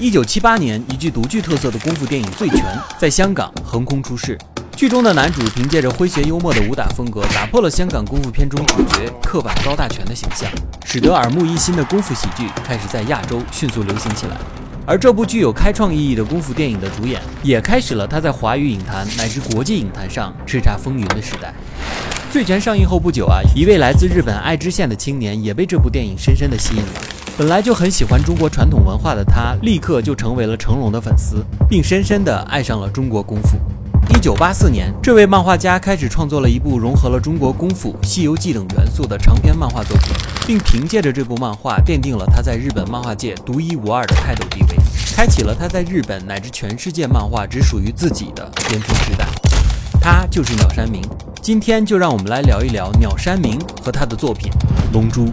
一九七八年，一具独具特色的功夫电影《醉拳》在香港横空出世。剧中的男主凭借着诙谐幽默的武打风格，打破了香港功夫片中主角刻板高大全的形象，使得耳目一新的功夫喜剧开始在亚洲迅速流行起来。而这部具有开创意义的功夫电影的主演，也开始了他在华语影坛乃至国际影坛上叱咤风云的时代。《醉拳》上映后不久啊，一位来自日本爱知县的青年也被这部电影深深的吸引了。本来就很喜欢中国传统文化的他，立刻就成为了成龙的粉丝，并深深的爱上了中国功夫。一九八四年，这位漫画家开始创作了一部融合了中国功夫、西游记等元素的长篇漫画作品，并凭借着这部漫画奠定了他在日本漫画界独一无二的泰斗地位，开启了他在日本乃至全世界漫画只属于自己的巅峰时代。他就是鸟山明。今天就让我们来聊一聊鸟山明和他的作品《龙珠》。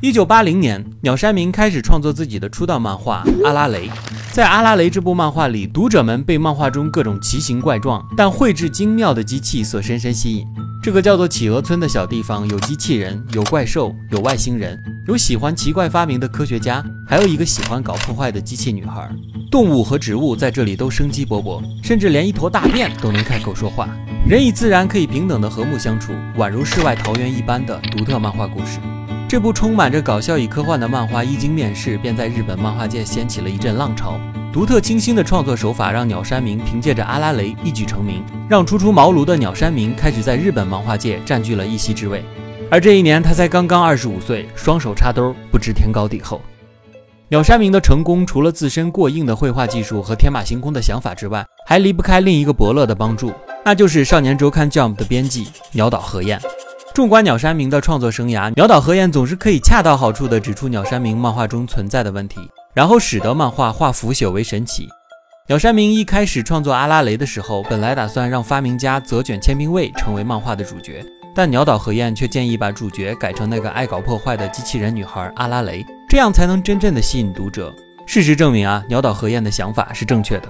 一九八零年，鸟山明开始创作自己的出道漫画《阿拉蕾》。在《阿拉蕾》这部漫画里，读者们被漫画中各种奇形怪状但绘制精妙的机器所深深吸引。这个叫做企鹅村的小地方，有机器人，有怪兽，有外星人，有喜欢奇怪发明的科学家，还有一个喜欢搞破坏的机器女孩。动物和植物在这里都生机勃勃，甚至连一坨大便都能开口说话。人与自然可以平等的和睦相处，宛如世外桃源一般的独特漫画故事。这部充满着搞笑与科幻的漫画一经面世，便在日本漫画界掀起了一阵浪潮。独特清新的创作手法让鸟山明凭借着《阿拉蕾》一举成名，让初出茅庐的鸟山明开始在日本漫画界占据了一席之位。而这一年，他才刚刚二十五岁，双手插兜，不知天高地厚。鸟山明的成功，除了自身过硬的绘画技术和天马行空的想法之外，还离不开另一个伯乐的帮助，那就是少年周刊 Jump 的编辑鸟岛和彦。纵观鸟山明的创作生涯，鸟岛和彦总是可以恰到好处地指出鸟山明漫画中存在的问题，然后使得漫画化腐朽为神奇。鸟山明一开始创作阿拉蕾的时候，本来打算让发明家泽卷千兵卫成为漫画的主角，但鸟岛和彦却建议把主角改成那个爱搞破坏的机器人女孩阿拉蕾，这样才能真正的吸引读者。事实证明啊，鸟岛和彦的想法是正确的。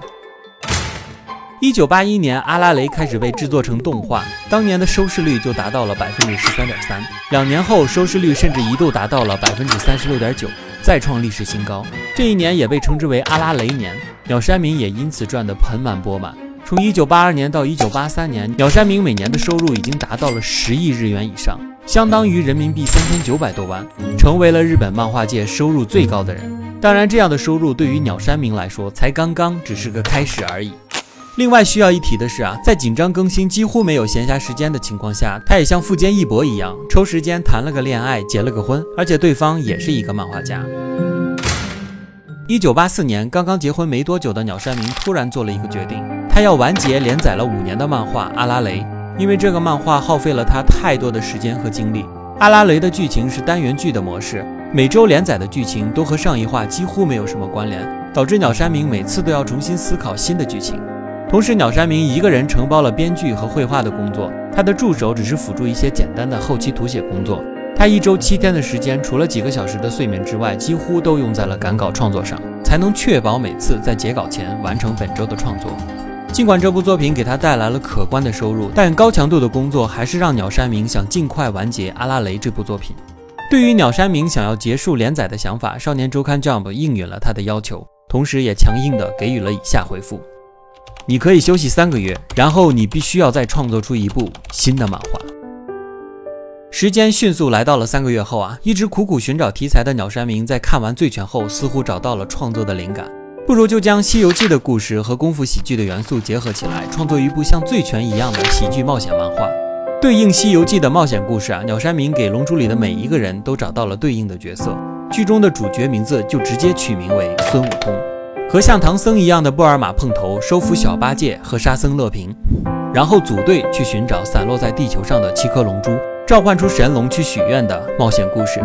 一九八一年，阿拉蕾开始被制作成动画，当年的收视率就达到了百分之十三点三。两年后，收视率甚至一度达到了百分之三十六点九，再创历史新高。这一年也被称之为阿拉蕾年，鸟山明也因此赚得盆满钵满。从一九八二年到一九八三年，鸟山明每年的收入已经达到了十亿日元以上，相当于人民币三千九百多万，成为了日本漫画界收入最高的人。当然，这样的收入对于鸟山明来说，才刚刚只是个开始而已。另外需要一提的是啊，在紧张更新、几乎没有闲暇时间的情况下，他也像富坚义博一样，抽时间谈了个恋爱，结了个婚，而且对方也是一个漫画家。一九八四年，刚刚结婚没多久的鸟山明突然做了一个决定，他要完结连载了五年的漫画《阿拉蕾》，因为这个漫画耗费了他太多的时间和精力。《阿拉蕾》的剧情是单元剧的模式，每周连载的剧情都和上一话几乎没有什么关联，导致鸟山明每次都要重新思考新的剧情。同时，鸟山明一个人承包了编剧和绘画的工作，他的助手只是辅助一些简单的后期图写工作。他一周七天的时间，除了几个小时的睡眠之外，几乎都用在了赶稿创作上，才能确保每次在截稿前完成本周的创作。尽管这部作品给他带来了可观的收入，但高强度的工作还是让鸟山明想尽快完结《阿拉蕾》这部作品。对于鸟山明想要结束连载的想法，少年周刊 Jump 应允了他的要求，同时也强硬地给予了以下回复。你可以休息三个月，然后你必须要再创作出一部新的漫画。时间迅速来到了三个月后啊，一直苦苦寻找题材的鸟山明在看完《醉拳》后，似乎找到了创作的灵感，不如就将《西游记》的故事和功夫喜剧的元素结合起来，创作一部像《醉拳》一样的喜剧冒险漫画。对应《西游记》的冒险故事啊，鸟山明给《龙珠》里的每一个人都找到了对应的角色，剧中的主角名字就直接取名为孙悟空。和像唐僧一样的布尔玛碰头，收服小八戒和沙僧乐平，然后组队去寻找散落在地球上的七颗龙珠，召唤出神龙去许愿的冒险故事。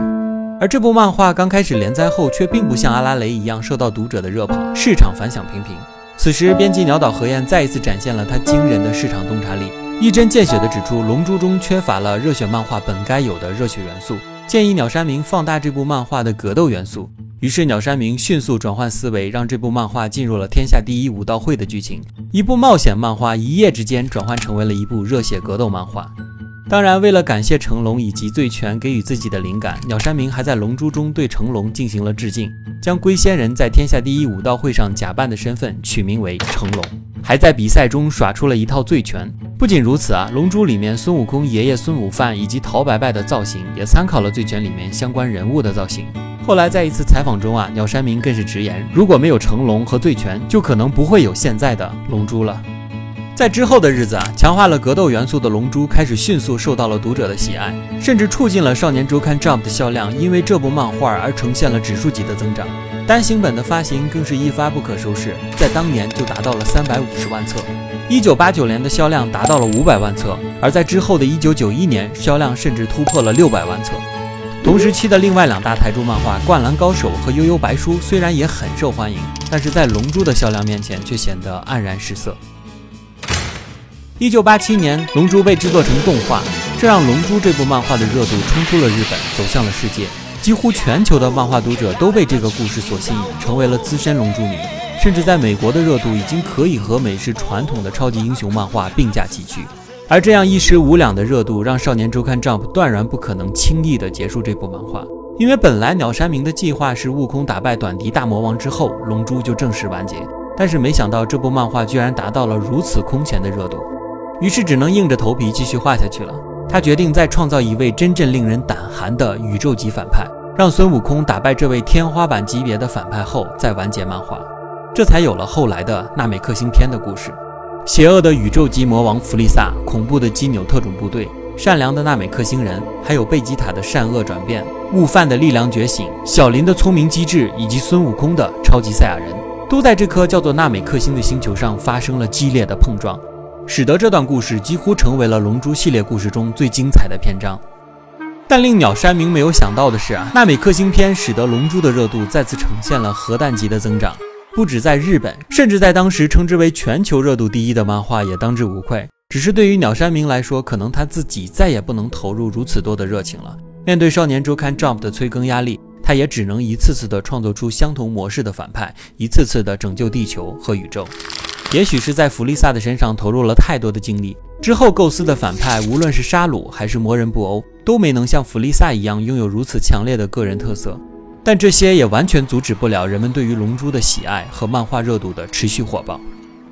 而这部漫画刚开始连载后，却并不像阿拉蕾一样受到读者的热捧，市场反响平平。此时，编辑鸟岛和彦再一次展现了他惊人的市场洞察力，一针见血地指出龙珠中缺乏了热血漫画本该有的热血元素，建议鸟山明放大这部漫画的格斗元素。于是鸟山明迅速转换思维，让这部漫画进入了天下第一武道会的剧情。一部冒险漫画一夜之间转换成为了一部热血格斗漫画。当然，为了感谢成龙以及醉拳给予自己的灵感，鸟山明还在《龙珠》中对成龙进行了致敬，将龟仙人在天下第一武道会上假扮的身份取名为成龙，还在比赛中耍出了一套醉拳。不仅如此啊，《龙珠》里面孙悟空爷爷孙悟饭以及陶白白的造型也参考了醉拳里面相关人物的造型。后来在一次采访中啊，鸟山明更是直言，如果没有成龙和醉拳，就可能不会有现在的《龙珠》了。在之后的日子啊，强化了格斗元素的《龙珠》开始迅速受到了读者的喜爱，甚至促进了《少年周刊 Jump》的销量，因为这部漫画而呈现了指数级的增长。单行本的发行更是一发不可收拾，在当年就达到了三百五十万册。一九八九年的销量达到了五百万册，而在之后的一九九一年，销量甚至突破了六百万册。同时期的另外两大台柱漫画《灌篮高手》和《悠悠白书》虽然也很受欢迎，但是在《龙珠》的销量面前却显得黯然失色。一九八七年，《龙珠》被制作成动画，这让《龙珠》这部漫画的热度冲出了日本，走向了世界。几乎全球的漫画读者都被这个故事所吸引，成为了资深龙珠迷。甚至在美国的热度已经可以和美式传统的超级英雄漫画并驾齐驱。而这样一时无两的热度，让《少年周刊 Jump》断然不可能轻易的结束这部漫画，因为本来鸟山明的计划是悟空打败短笛大魔王之后，《龙珠》就正式完结。但是没想到这部漫画居然达到了如此空前的热度。于是只能硬着头皮继续画下去了。他决定再创造一位真正令人胆寒的宇宙级反派，让孙悟空打败这位天花板级别的反派后再完结漫画，这才有了后来的纳美克星篇的故事。邪恶的宇宙级魔王弗利萨，恐怖的基纽特种部队，善良的纳美克星人，还有贝吉塔的善恶转变，悟饭的力量觉醒，小林的聪明机智，以及孙悟空的超级赛亚人，都在这颗叫做纳美克星的星球上发生了激烈的碰撞。使得这段故事几乎成为了《龙珠》系列故事中最精彩的篇章。但令鸟山明没有想到的是啊，纳美克星篇使得《龙珠》的热度再次呈现了核弹级的增长，不止在日本，甚至在当时称之为全球热度第一的漫画也当之无愧。只是对于鸟山明来说，可能他自己再也不能投入如此多的热情了。面对少年周刊 Jump 的催更压力，他也只能一次次的创作出相同模式的反派，一次次的拯救地球和宇宙。也许是在弗利萨的身上投入了太多的精力，之后构思的反派，无论是沙鲁还是魔人布欧，都没能像弗利萨一样拥有如此强烈的个人特色。但这些也完全阻止不了人们对于龙珠的喜爱和漫画热度的持续火爆。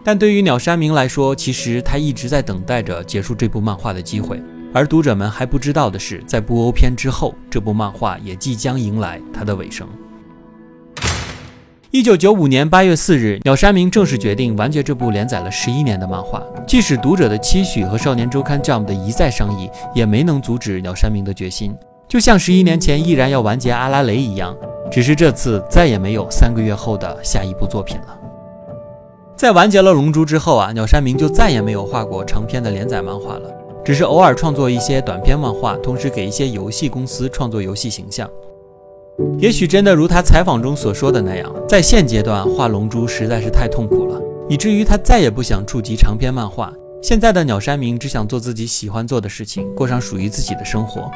但对于鸟山明来说，其实他一直在等待着结束这部漫画的机会。而读者们还不知道的是，在布欧篇之后，这部漫画也即将迎来它的尾声。一九九五年八月四日，鸟山明正式决定完结这部连载了十一年的漫画。即使读者的期许和少年周刊 Jump 的一再商议，也没能阻止鸟山明的决心。就像十一年前毅然要完结阿拉蕾一样，只是这次再也没有三个月后的下一部作品了。在完结了《龙珠》之后啊，鸟山明就再也没有画过长篇的连载漫画了，只是偶尔创作一些短篇漫画，同时给一些游戏公司创作游戏形象。也许真的如他采访中所说的那样，在现阶段画龙珠实在是太痛苦了，以至于他再也不想触及长篇漫画。现在的鸟山明只想做自己喜欢做的事情，过上属于自己的生活。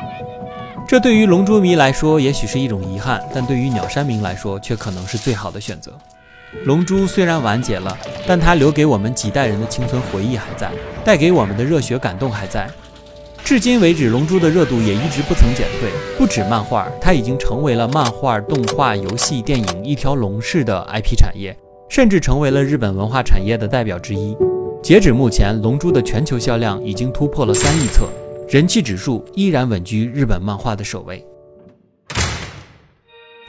这对于龙珠迷来说也许是一种遗憾，但对于鸟山明来说却可能是最好的选择。龙珠虽然完结了，但它留给我们几代人的青春回忆还在，带给我们的热血感动还在。至今为止，《龙珠》的热度也一直不曾减退。不止漫画，它已经成为了漫画、动画、游戏、电影一条龙式的 IP 产业，甚至成为了日本文化产业的代表之一。截止目前，《龙珠》的全球销量已经突破了三亿册，人气指数依然稳居日本漫画的首位。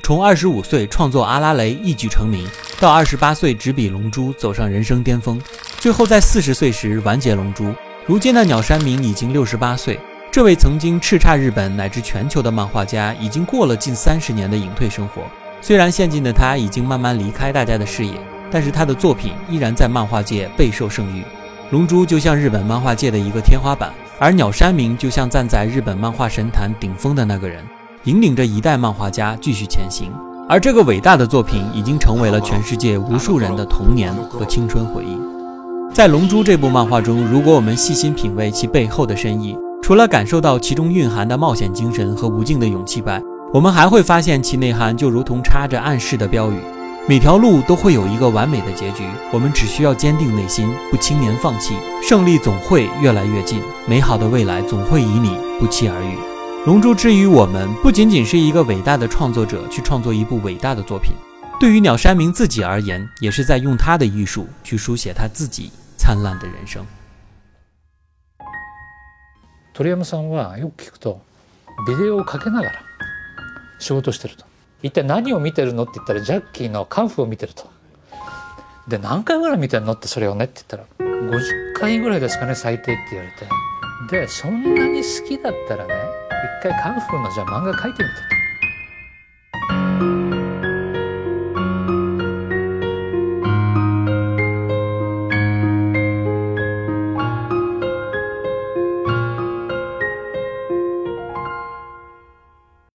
从二十五岁创作阿拉蕾一举成名，到二十八岁执笔《龙珠》走上人生巅峰，最后在四十岁时完结《龙珠》。如今的鸟山明已经六十八岁，这位曾经叱咤日本乃至全球的漫画家，已经过了近三十年的隐退生活。虽然现今的他已经慢慢离开大家的视野，但是他的作品依然在漫画界备受盛誉。龙珠就像日本漫画界的一个天花板，而鸟山明就像站在日本漫画神坛顶峰的那个人，引领着一代漫画家继续前行。而这个伟大的作品，已经成为了全世界无数人的童年和青春回忆。在《龙珠》这部漫画中，如果我们细心品味其背后的深意，除了感受到其中蕴含的冒险精神和无尽的勇气外，我们还会发现其内涵就如同插着暗示的标语：每条路都会有一个完美的结局，我们只需要坚定内心，不轻言放弃，胜利总会越来越近，美好的未来总会以你不期而遇。龙珠之于我们，不仅仅是一个伟大的创作者去创作一部伟大的作品，对于鸟山明自己而言，也是在用他的艺术去书写他自己灿烂的人生。鳥山さんはよく聞くとビデオをかけながら仕事してると 一体何を見てるのって言ったらジャッキーのカンフーを見てると。で何回ぐらい見てんのってそれをねって言ったら50回ぐらいですかね最低って言われて。でそんなに好きだったらね一回カンフーのじゃあ漫画描いてみて。と